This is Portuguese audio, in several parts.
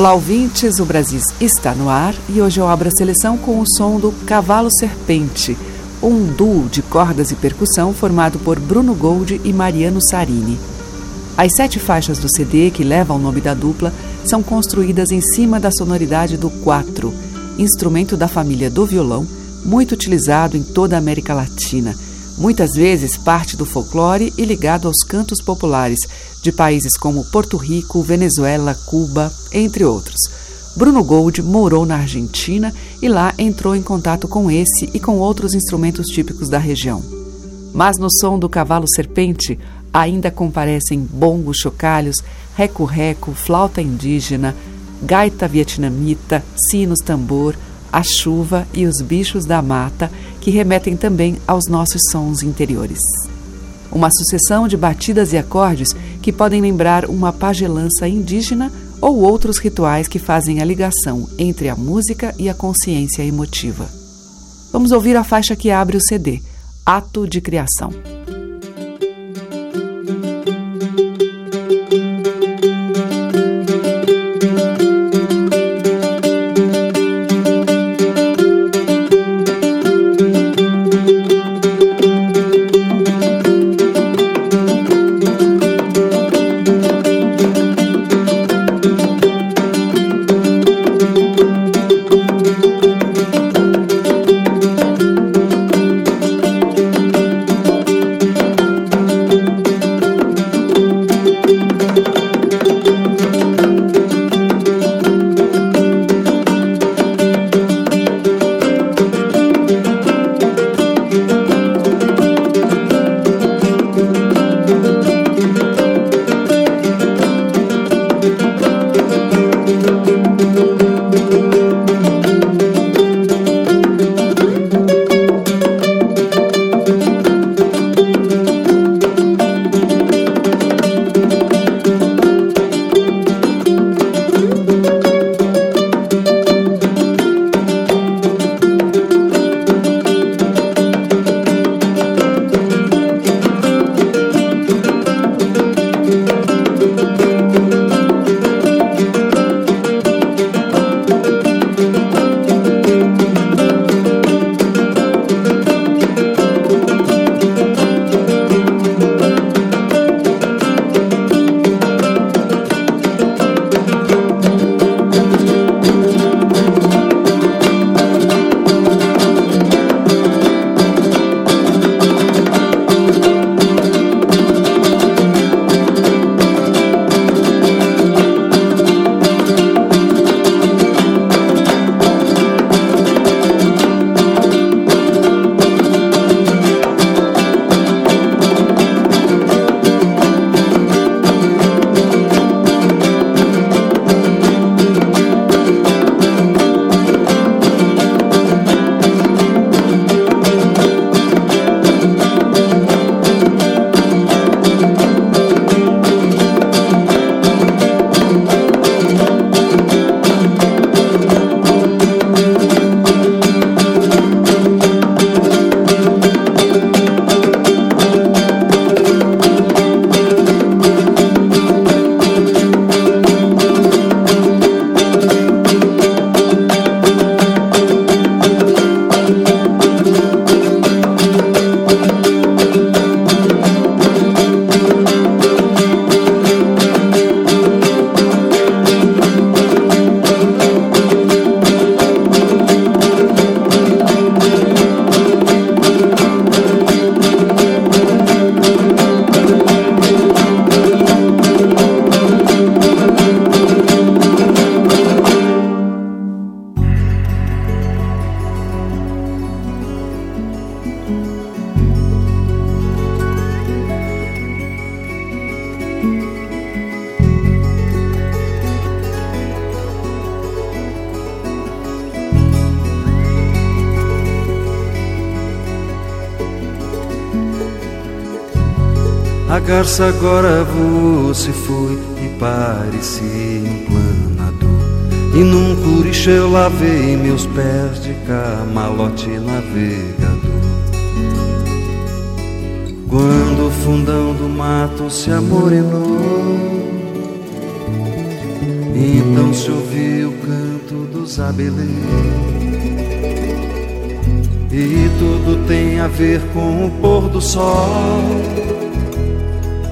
Olá, ouvintes, o Brasil está no ar e hoje eu abro a seleção com o som do Cavalo Serpente, um duo de cordas e percussão formado por Bruno Gold e Mariano Sarini. As sete faixas do CD que levam o nome da dupla são construídas em cima da sonoridade do quatro, instrumento da família do violão, muito utilizado em toda a América Latina, muitas vezes parte do folclore e ligado aos cantos populares de países como Porto Rico, Venezuela, Cuba, entre outros. Bruno Gold morou na Argentina e lá entrou em contato com esse e com outros instrumentos típicos da região. Mas no som do cavalo serpente ainda comparecem bongos chocalhos, reco-reco, flauta indígena, gaita vietnamita, sinos tambor, a chuva e os bichos da mata, que remetem também aos nossos sons interiores. Uma sucessão de batidas e acordes que podem lembrar uma pagelança indígena ou outros rituais que fazem a ligação entre a música e a consciência emotiva. Vamos ouvir a faixa que abre o CD, Ato de Criação. A garça agora se foi e parecia um planador. E num curicho eu lavei meus pés de camalote navegador. Quando o fundão do mato se amorenou, então se ouviu o canto dos abeleiros. E tudo tem a ver com o pôr do sol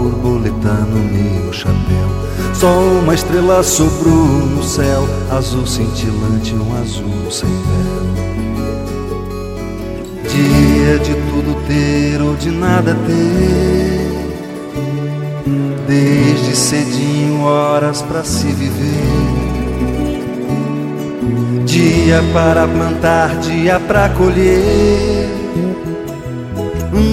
Borboleta no meu chapéu. Só uma estrela sobrou no céu, azul cintilante, um azul sem véu. Dia de tudo ter ou de nada ter. Desde cedinho, horas para se viver. Dia para plantar, dia para colher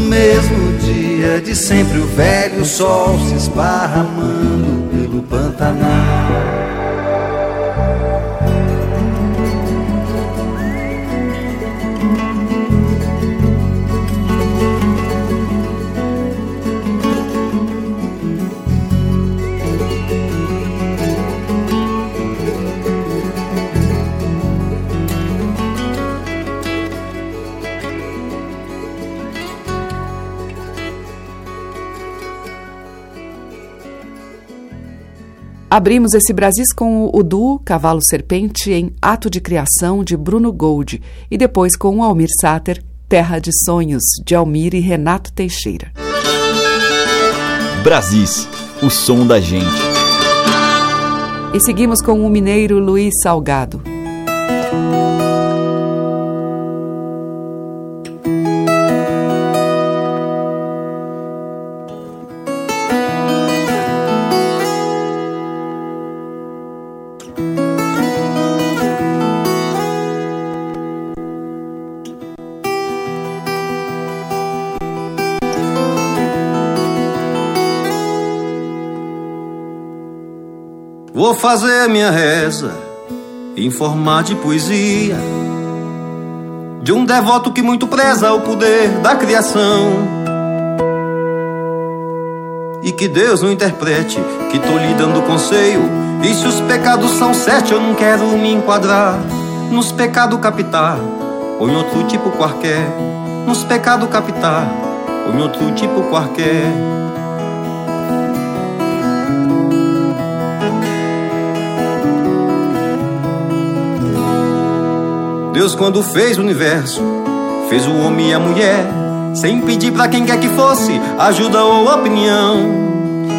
mesmo dia de sempre o velho sol se esparramando pelo Pantanal. Abrimos esse Brasis com o duo Cavalo Serpente em Ato de Criação de Bruno Gold e depois com o Almir Sater, Terra de Sonhos de Almir e Renato Teixeira. Brasis, o som da gente. E seguimos com o mineiro Luiz Salgado. Vou fazer minha reza, informar de poesia, de um devoto que muito preza o poder da criação. E que Deus não interprete que tô lhe dando conselho. E se os pecados são sete, eu não quero me enquadrar nos pecados capital ou em outro tipo qualquer. Nos pecados capital ou em outro tipo qualquer. Deus, quando fez o universo, fez o homem e a mulher, sem pedir para quem quer que fosse ajuda ou opinião.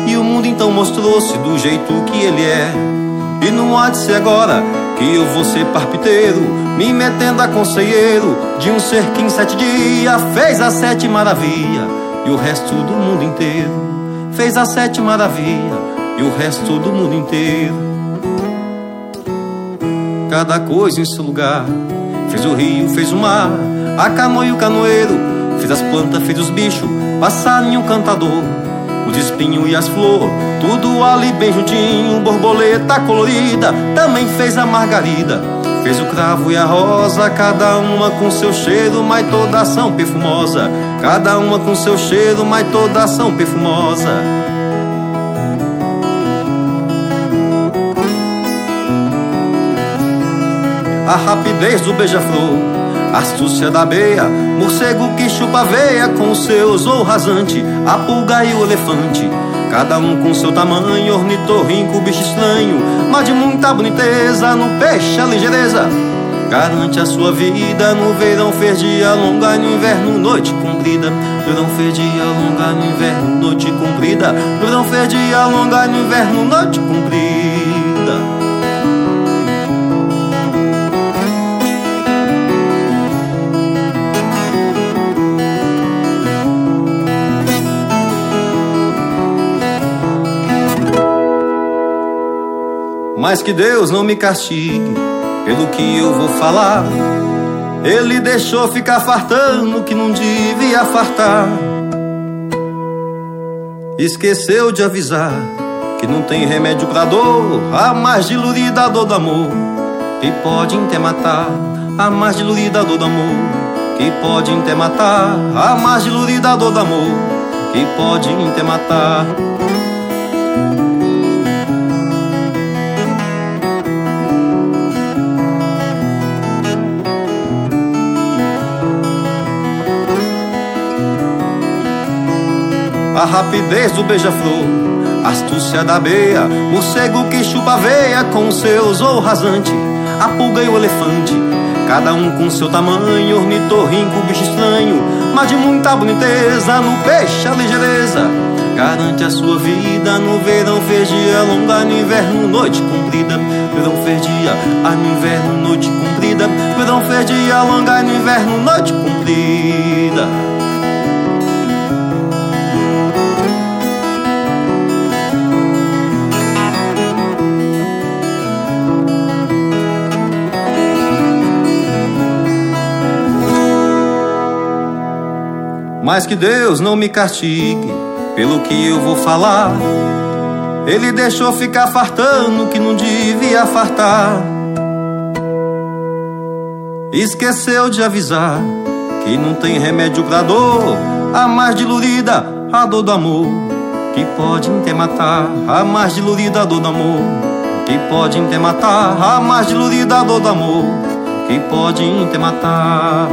E o mundo então mostrou-se do jeito que ele é. E não há de ser agora que eu vou ser parpiteiro, me metendo a conselheiro de um ser que em sete dias fez a sete maravilha e o resto do mundo inteiro. Fez a sete maravilha e o resto do mundo inteiro. Cada coisa em seu lugar Fez o rio, fez o mar, a canoa e o canoeiro. Fez as plantas, fez os bichos, passarinho cantador. Os espinhos e as flores, tudo ali bem juntinho. Borboleta colorida, também fez a margarida. Fez o cravo e a rosa, cada uma com seu cheiro, mas todas são perfumosa. Cada uma com seu cheiro, mas todas são perfumosa. A rapidez do beija-flor, astúcia da beia, morcego que chupa veia com seus ou rasante, a pulga e o elefante Cada um com seu tamanho, ornitorrinco, bicho estranho Mas de muita boniteza, no peixe a ligeireza Garante a sua vida no verão fez dia longa no inverno noite comprida Verão fez dia longa no inverno noite comprida Verão fez dia longa no inverno noite comprida Mas que Deus não me castigue pelo que eu vou falar. Ele deixou ficar fartando que não devia fartar. Esqueceu de avisar que não tem remédio pra dor, a mais dilurida dor do amor, que pode até matar. A mais dilurida dor do amor, que pode até matar. A mais dilurida dor do amor, que pode até matar. A rapidez do beija-flor, astúcia da beia, morcego que chupa veia com seus ou rasante, a pulga e o elefante, cada um com seu tamanho, ornitorrinco, bicho estranho, mas de muita boniteza, no peixe a ligeireza, garante a sua vida no verão fez dia longa, no inverno noite comprida, verão fez dia, ah, no inverno noite comprida, verão fez dia longa, no inverno noite comprida. Mas que Deus não me castigue pelo que eu vou falar. Ele deixou ficar fartando que não devia fartar. Esqueceu de avisar que não tem remédio pra dor, a mais dilurida, a dor do amor, que pode até matar, a mais dilurida dor do amor, que pode até matar, a mais dilurida dor do amor, que pode até matar.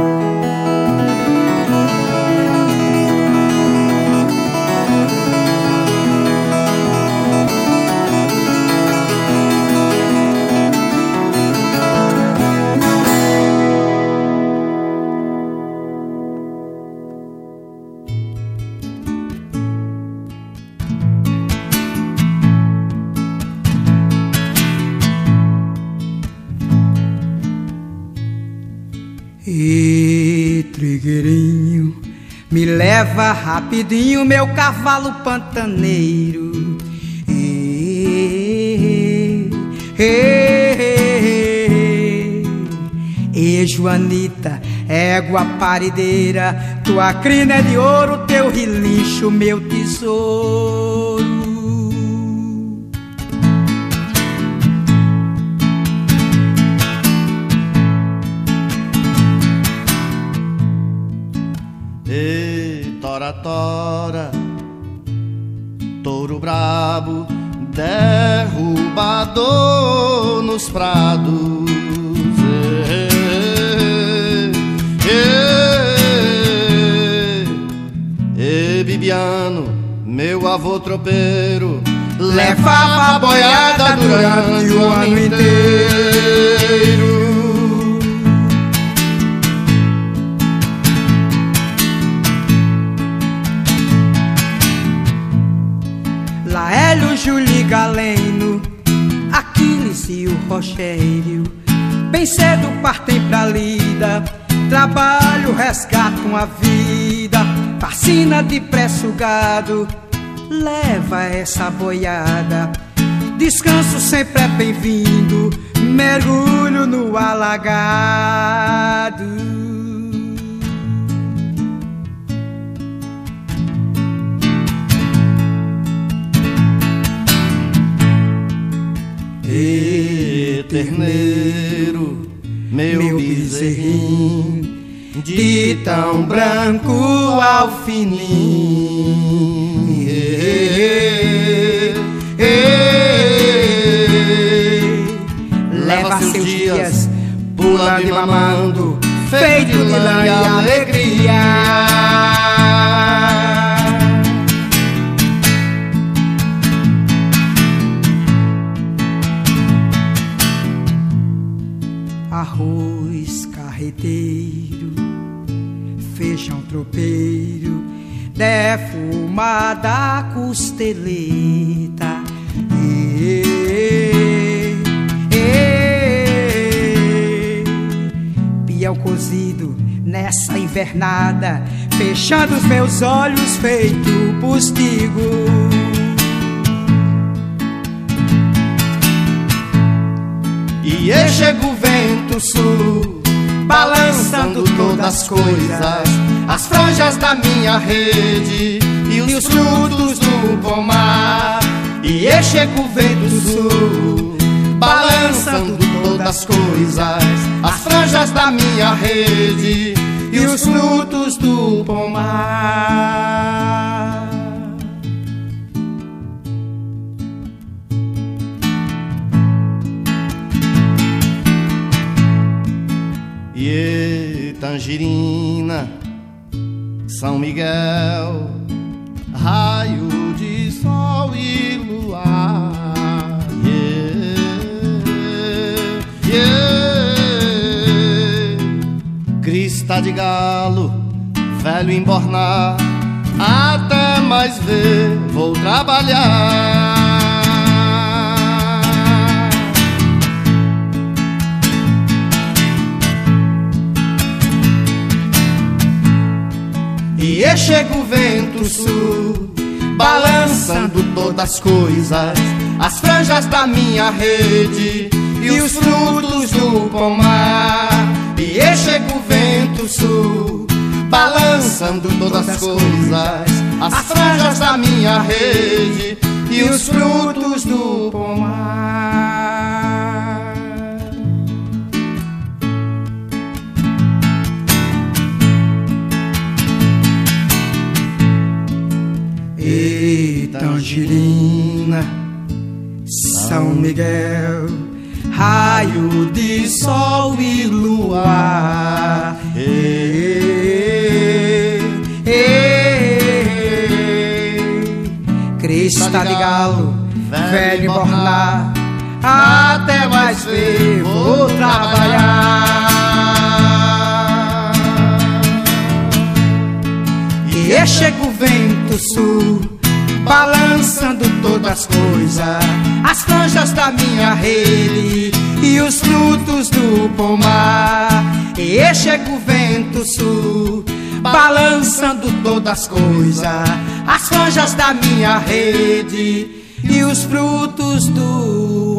Leva rapidinho meu cavalo pantaneiro. E, e, e, Joanita, égua parideira, tua crina é de ouro, teu relincho, meu tesouro. Derrubador nos prados. E, Bibiano, meu avô tropeiro, levava a boiada durante o ano inteiro. Galeno, Aquiles e o Rogério. Bem cedo partem pra lida, trabalho resgatam a vida. Vacina de pré-sugado, leva essa boiada. Descanso sempre é bem-vindo, mergulho no alagado. E terneiro, meu, meu bezerrinho, de tão branco ao fininho. Leva seus dias pulando e mamando, feito de lã e alegria. Tropeiro, defumada costeleta. E, e, e, piau cozido nessa invernada, fechando os meus olhos feito postigo. E chega o vento sul, balançando todas as coisas as franjas da minha rede e os, frutos do pomar. E chega o vento sul, balançando todas as coisas, as franjas da minha rede e os frutos do pomar. Tangerina são Miguel, raio de sol e luar. Yeah, yeah. Crista de galo, velho embornar, até mais ver, vou trabalhar. E chega o vento sul, balançando todas as coisas, as franjas da minha rede e os frutos do pomar. E chega o vento sul, balançando todas as coisas, as franjas da minha rede e os frutos até mais ver vou trabalhar. E chega o vento sul, balançando todas as coisas, as franjas da minha rede e os frutos do pomar. E chega o vento sul, balançando todas as coisas, as franjas da minha rede e os frutos do pomar.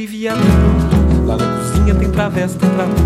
E viaduto. Lá na cozinha tem travessa, tem trabuco.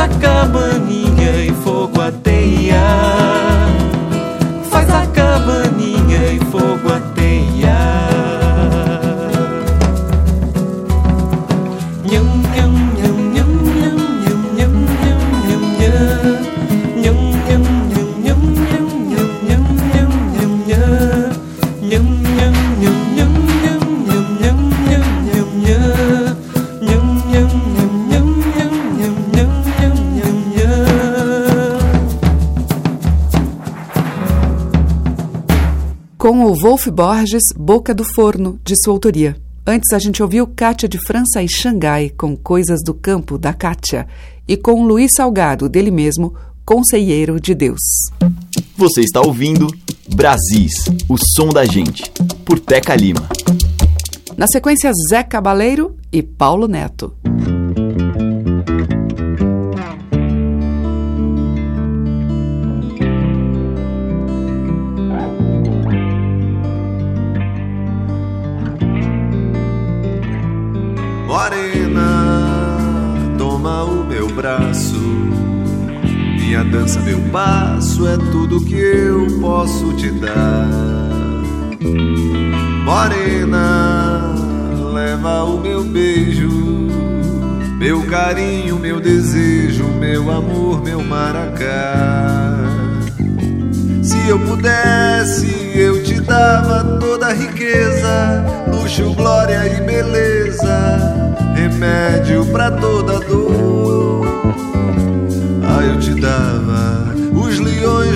Saca maninha e fogo a Wolf Borges, Boca do Forno, de sua autoria. Antes a gente ouviu Kátia de França e Xangai, com Coisas do Campo, da Kátia, e com Luiz Salgado, dele mesmo, Conselheiro de Deus. Você está ouvindo Brasis, o som da gente, por Teca Lima. Na sequência, Zé Cabaleiro e Paulo Neto. Passo é tudo que eu posso te dar. Morena, leva o meu beijo, meu carinho, meu desejo, meu amor, meu maracá. Se eu pudesse, eu te dava toda a riqueza, luxo, glória e beleza, remédio para toda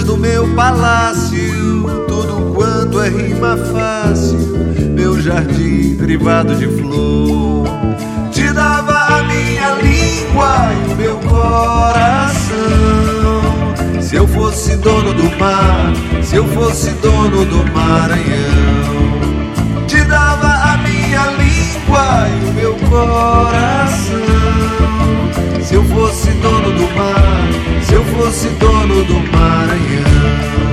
do meu palácio, tudo quanto é rima fácil, meu jardim privado de flor. Te dava a minha língua e o meu coração. Se eu fosse dono do mar, se eu fosse dono do Maranhão, te dava a minha língua e o meu coração. Fosse dono do mar, se eu fosse dono do Maranhão.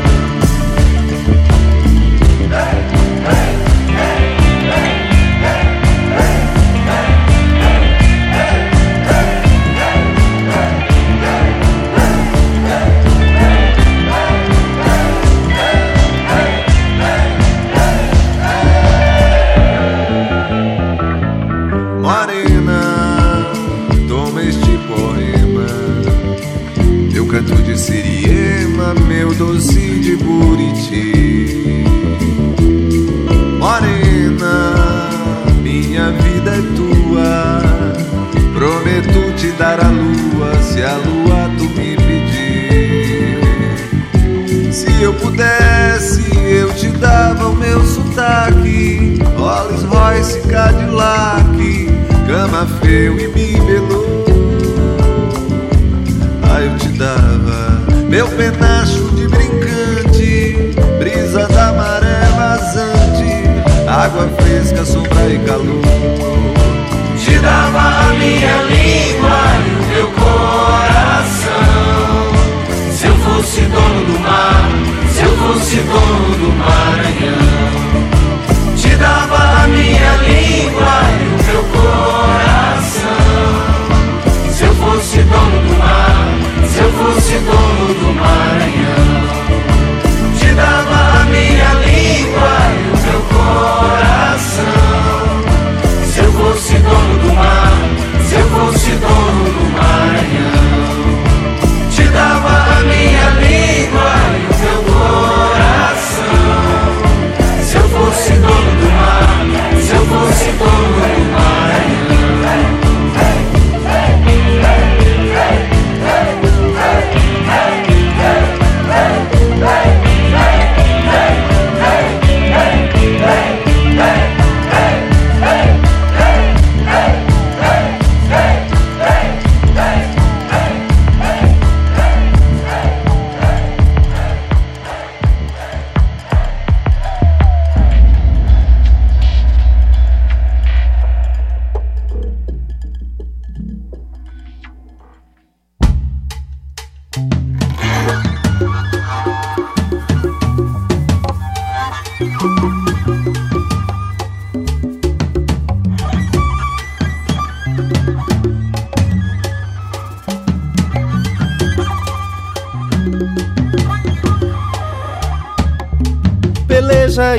O meu sotaque. Rolls Royce, Cadillac, cama feio e bibelô. Aí eu te dava meu penacho de brincante, brisa da maré vazante, água fresca, sombra e calor. Te dava a minha língua e o meu coração.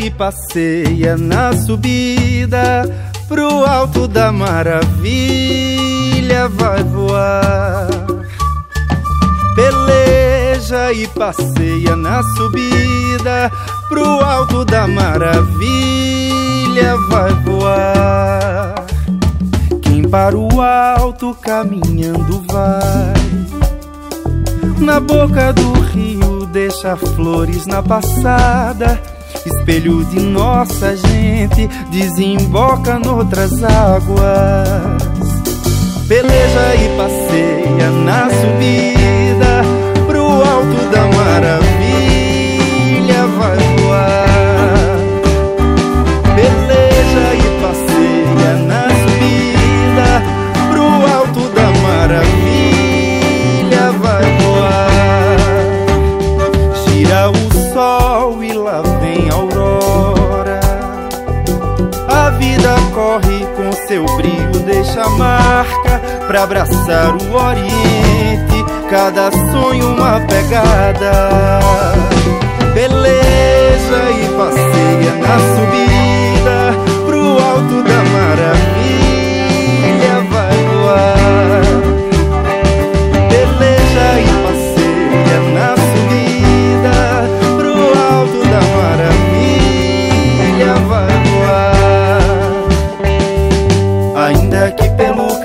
E passeia na subida pro alto da maravilha vai voar. Peleja e passeia na subida pro alto da maravilha vai voar. Quem para o alto caminhando vai. Na boca do rio deixa flores na passada. Espelho de nossa gente desemboca noutras águas. Peleja e passeia na subida pro alto da maravilha pra abraçar o oriente. Cada sonho uma pegada. Beleza e passeia na subida pro alto da maravilha vai voar.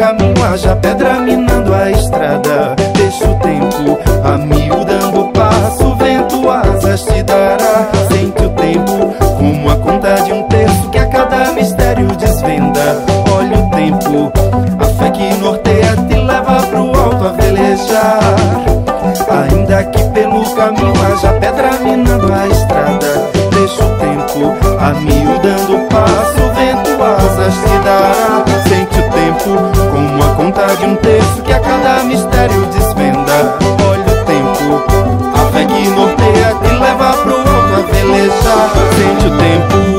Caminho haja pedra minando a estrada, deixa o tempo amiudando o passo, vento asas te dará. Sente o tempo como a conta de um terço que a cada mistério desvenda. Olha o tempo, a fé que norteia te leva pro alto a velejar. Ainda que pelo caminho haja pedra minando a estrada, deixa o tempo amiudando o passo, vento asas te dará. Sente o tempo a que a cada mistério desvenda. Olha o tempo, a fé que norteia te leva pro alto a velejar. Sente o tempo,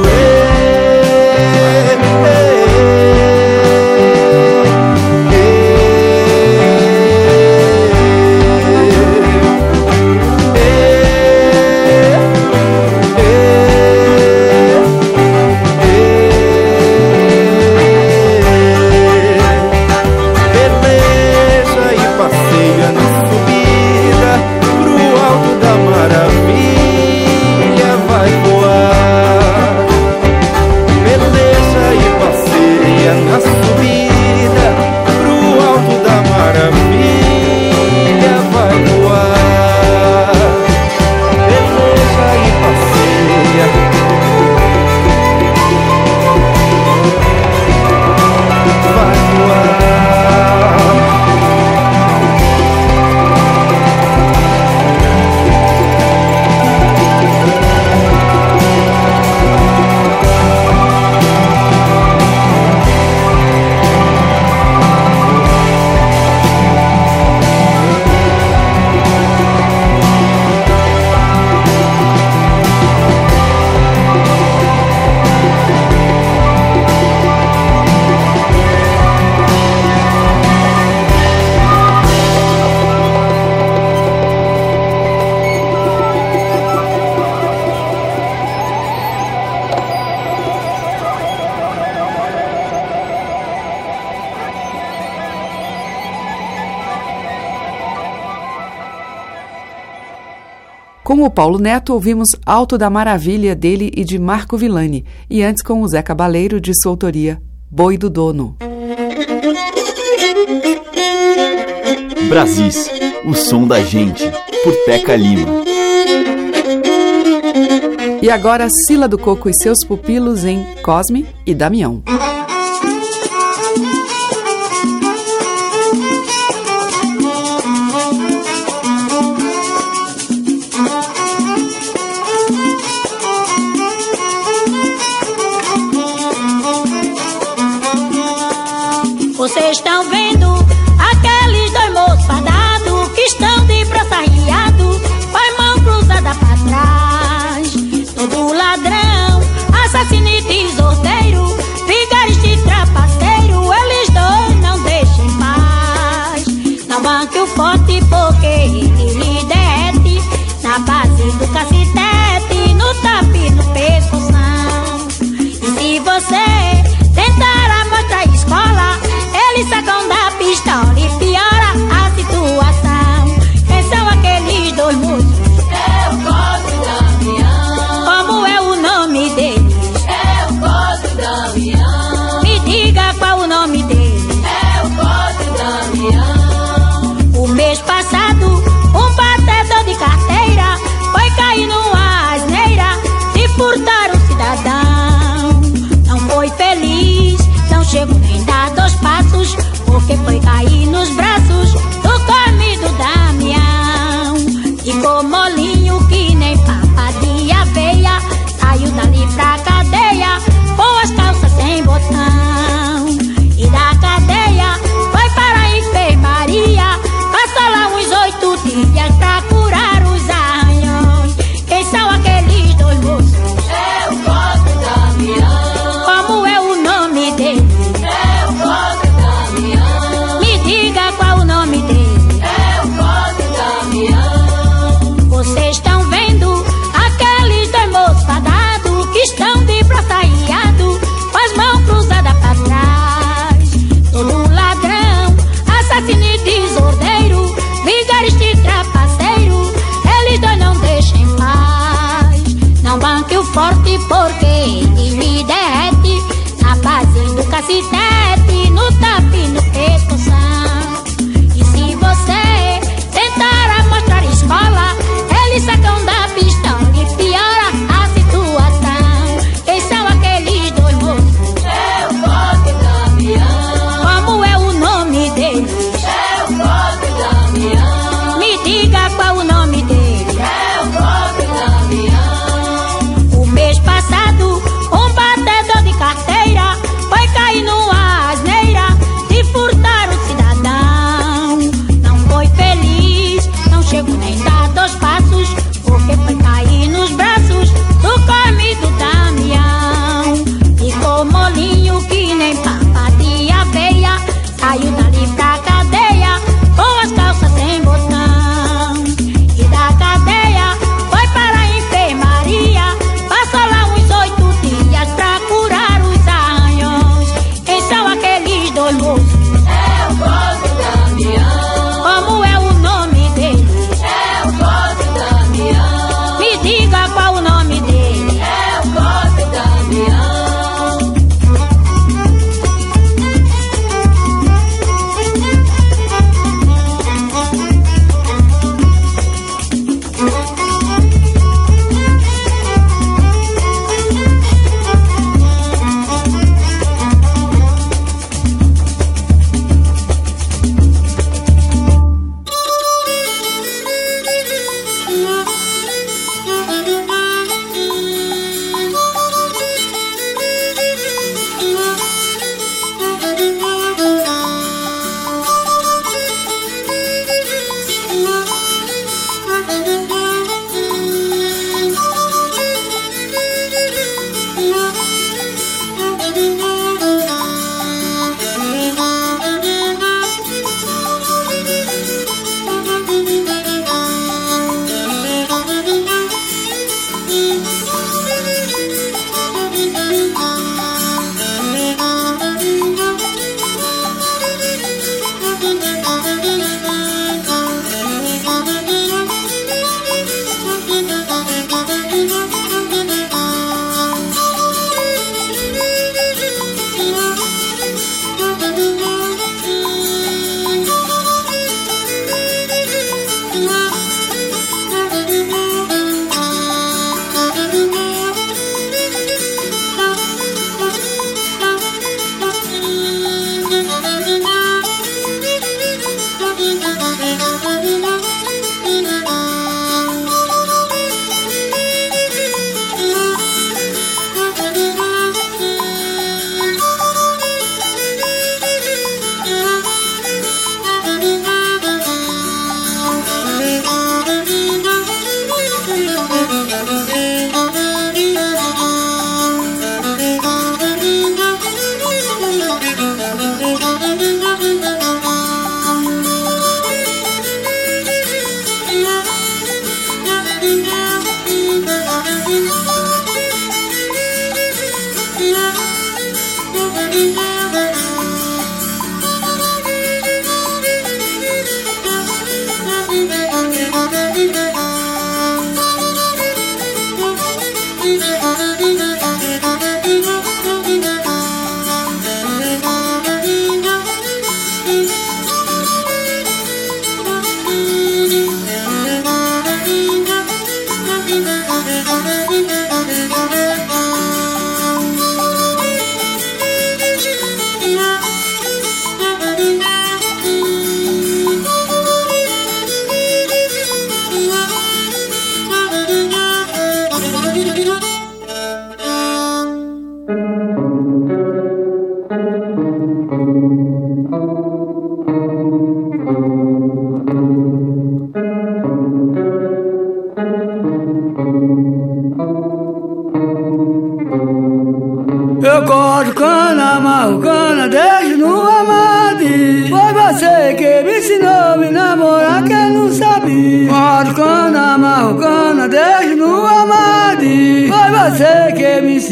o Paulo Neto, ouvimos Alto da Maravilha dele e de Marco Villani, e antes com o Zé Cabaleiro, de sua autoria, Boi do Dono. Brasis, o som da gente, por Teca Lima. E agora, Sila do Coco e seus pupilos em Cosme e Damião.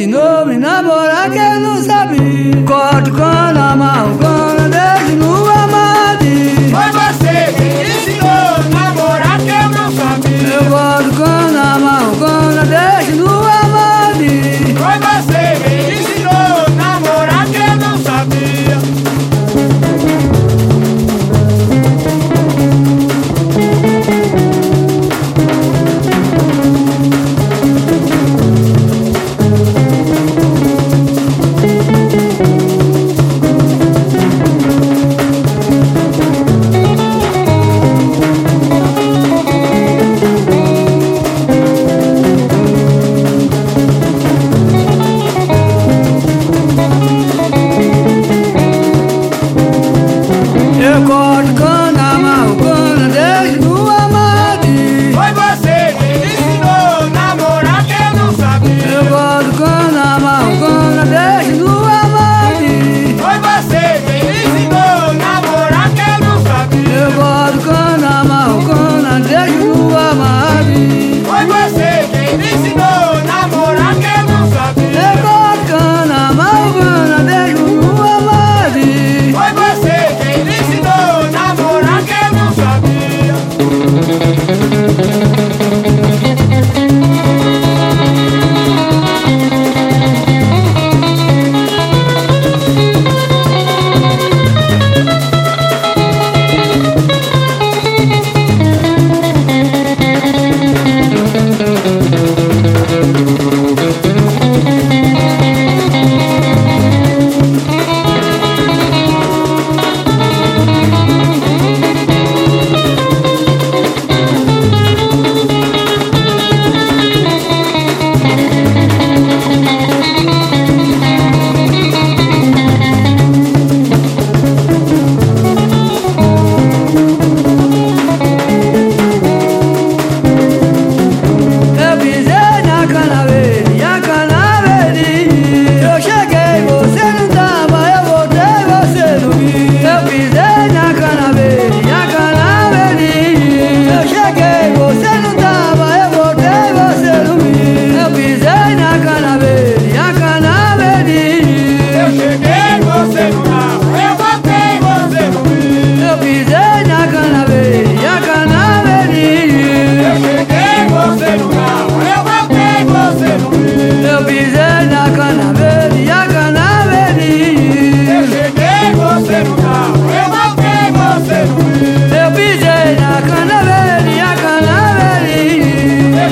No.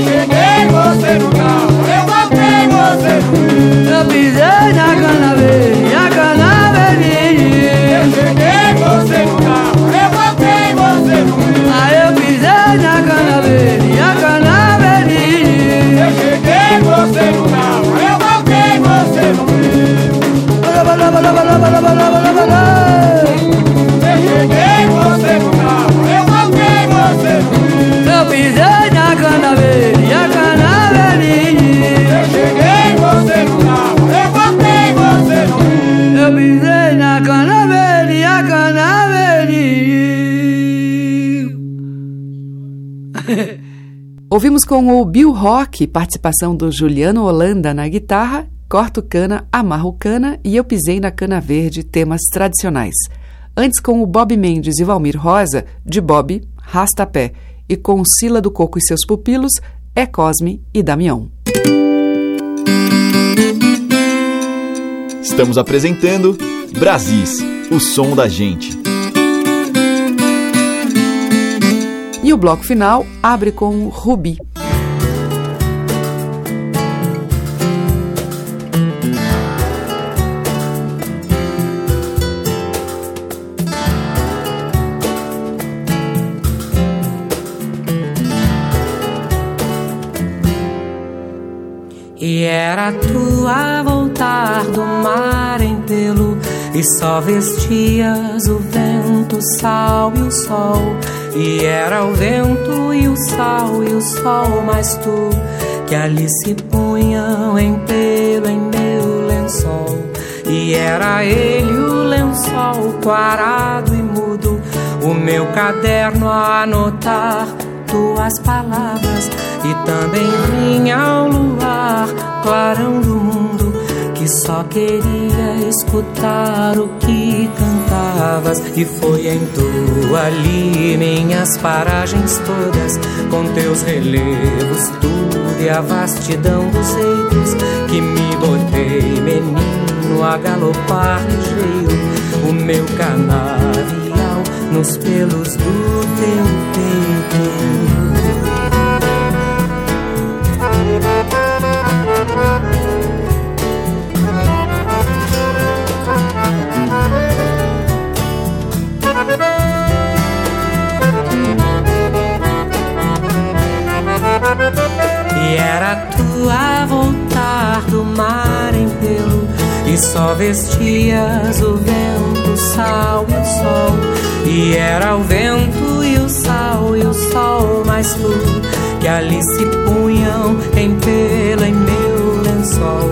Thank you. Abrimos com o Bill Rock, participação do Juliano Holanda na guitarra, Corto Cana, Amarro Cana e Eu Pisei na Cana Verde, temas tradicionais. Antes com o Bob Mendes e Valmir Rosa, de Bob, Rasta Pé e com Sila do Coco e seus pupilos, É Cosme e Damião. Estamos apresentando Brasis, o som da gente. o bloco final abre com Rubi. E era tu a voltar do mar em tê-lo, e só vestias o vento, o sal e o sol e era o vento e o sal e o sol, mas tu que ali se punham em pelo em meu lençol. E era ele o lençol parado e mudo, o meu caderno a anotar tuas palavras. E também vinha ao luar, clarão do que só queria escutar o que cantavas. E foi em tu ali minhas paragens todas, com teus relevos, tudo e a vastidão dos reinos, que me botei menino a galopar ligeiro, o meu canavial nos pelos do teu peito. E era tu a voltar do mar em pelo E só vestias o vento, o sal e o sol. E era o vento e o sal e o sol mais tu Que ali se punham em pelo em meu lençol.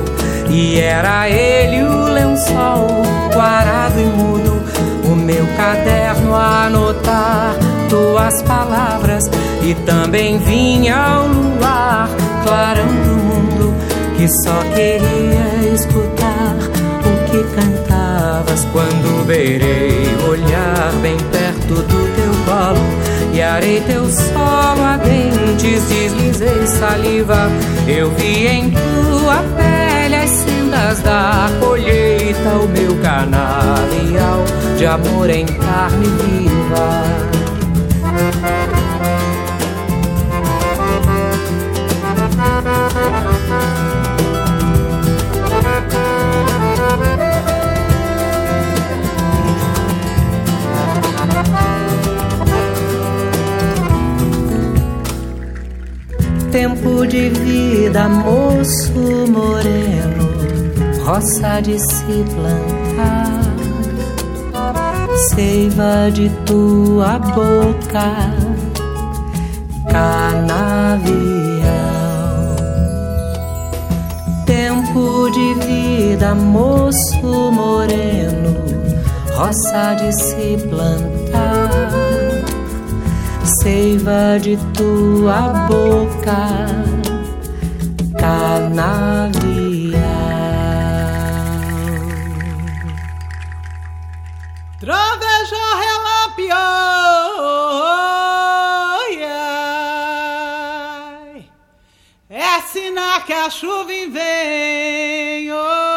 E era ele o lençol, guarado e mudo O meu caderno a anotar tuas palavras e também vinha ao luar, clarão do mundo, que só queria escutar o que cantavas quando beirei olhar bem perto do teu colo e arei teu solo a dentes, deslizei saliva, eu vi em tua pele as sendas da colheita, o meu canavial de amor em carne viva. Tempo de vida, moço moreno, roça de se plantar, seiva de tua boca, canavial. Tempo de vida, moço moreno, roça de se plantar seiva de tua boca, canavial. Troveja relampião, é sinal que a chuva vem. Oi,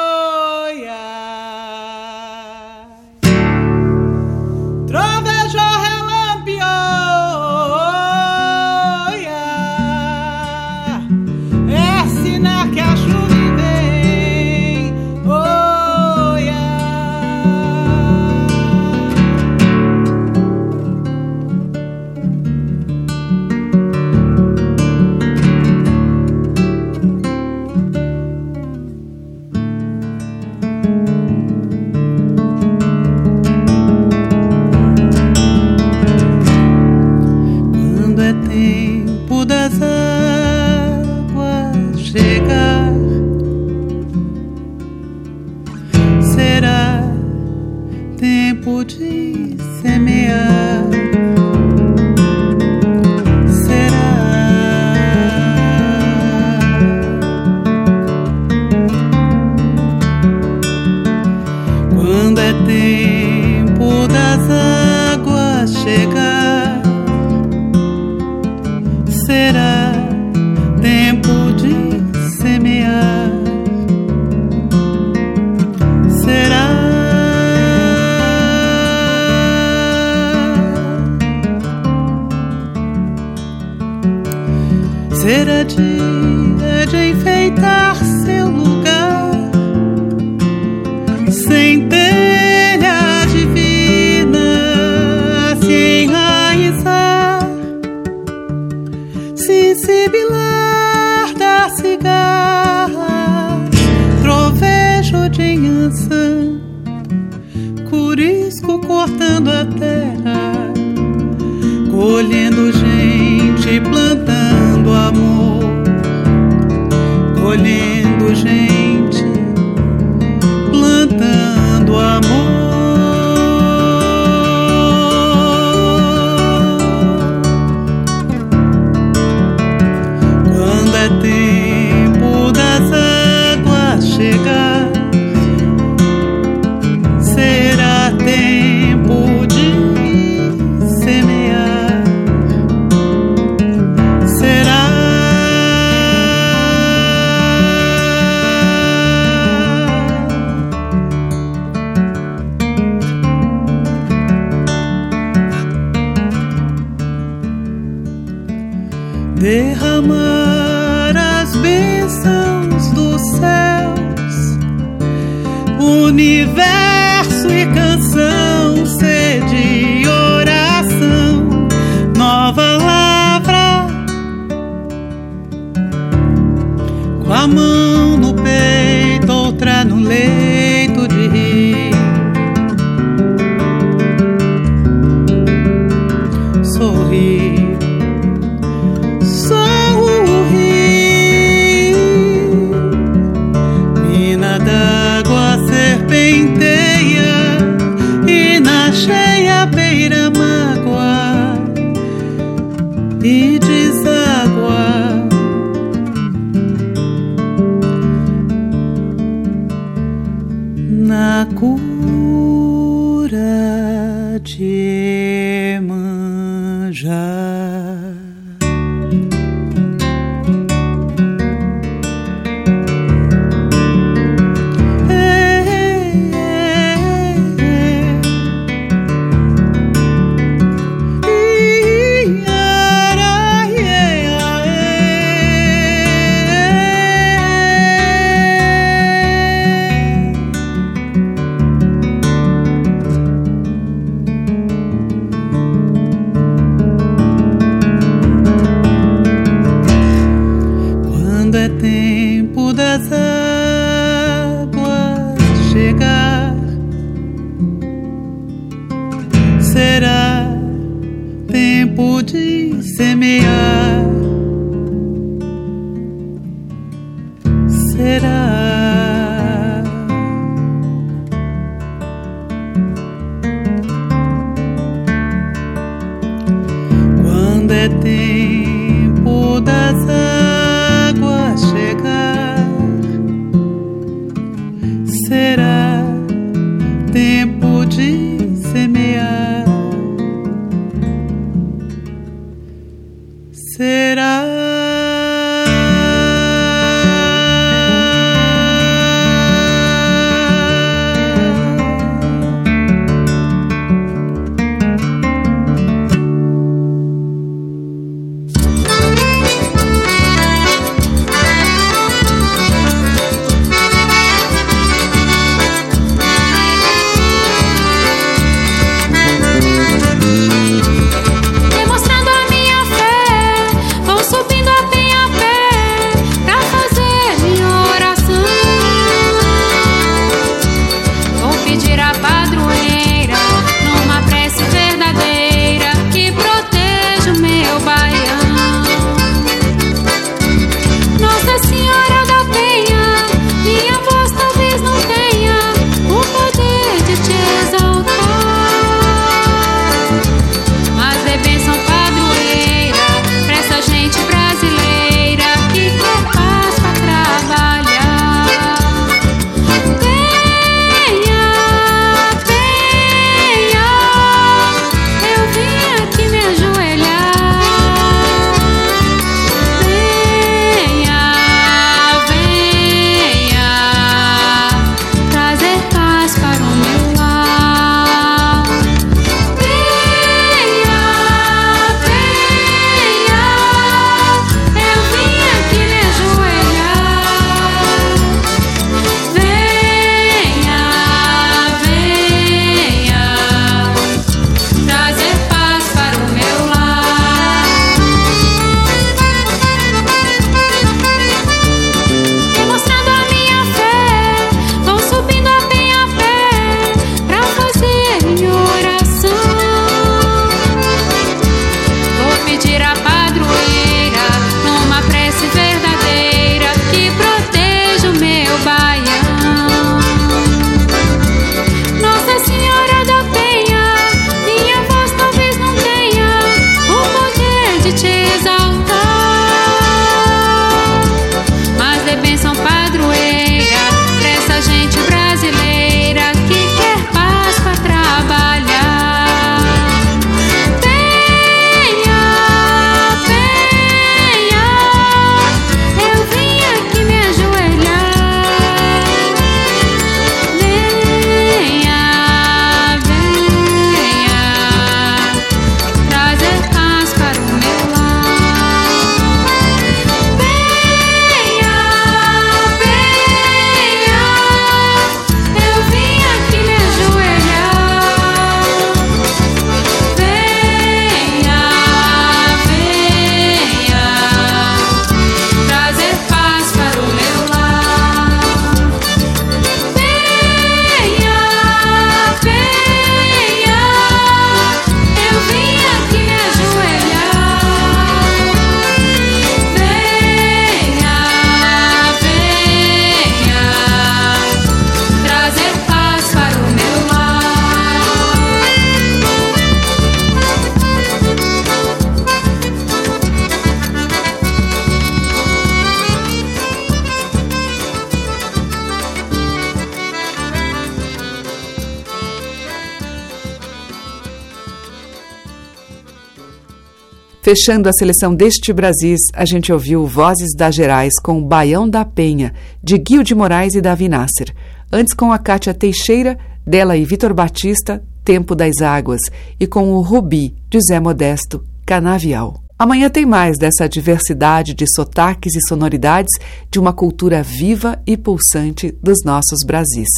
Fechando a seleção deste Brasis, a gente ouviu Vozes das Gerais com Baião da Penha, de Guil de Moraes e Davi Nasser. Antes com a Cátia Teixeira, dela e Vitor Batista, Tempo das Águas. E com o Rubi, de Zé Modesto, Canavial. Amanhã tem mais dessa diversidade de sotaques e sonoridades de uma cultura viva e pulsante dos nossos Brasis.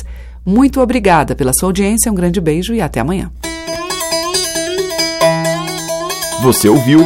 Muito obrigada pela sua audiência, um grande beijo e até amanhã. Você ouviu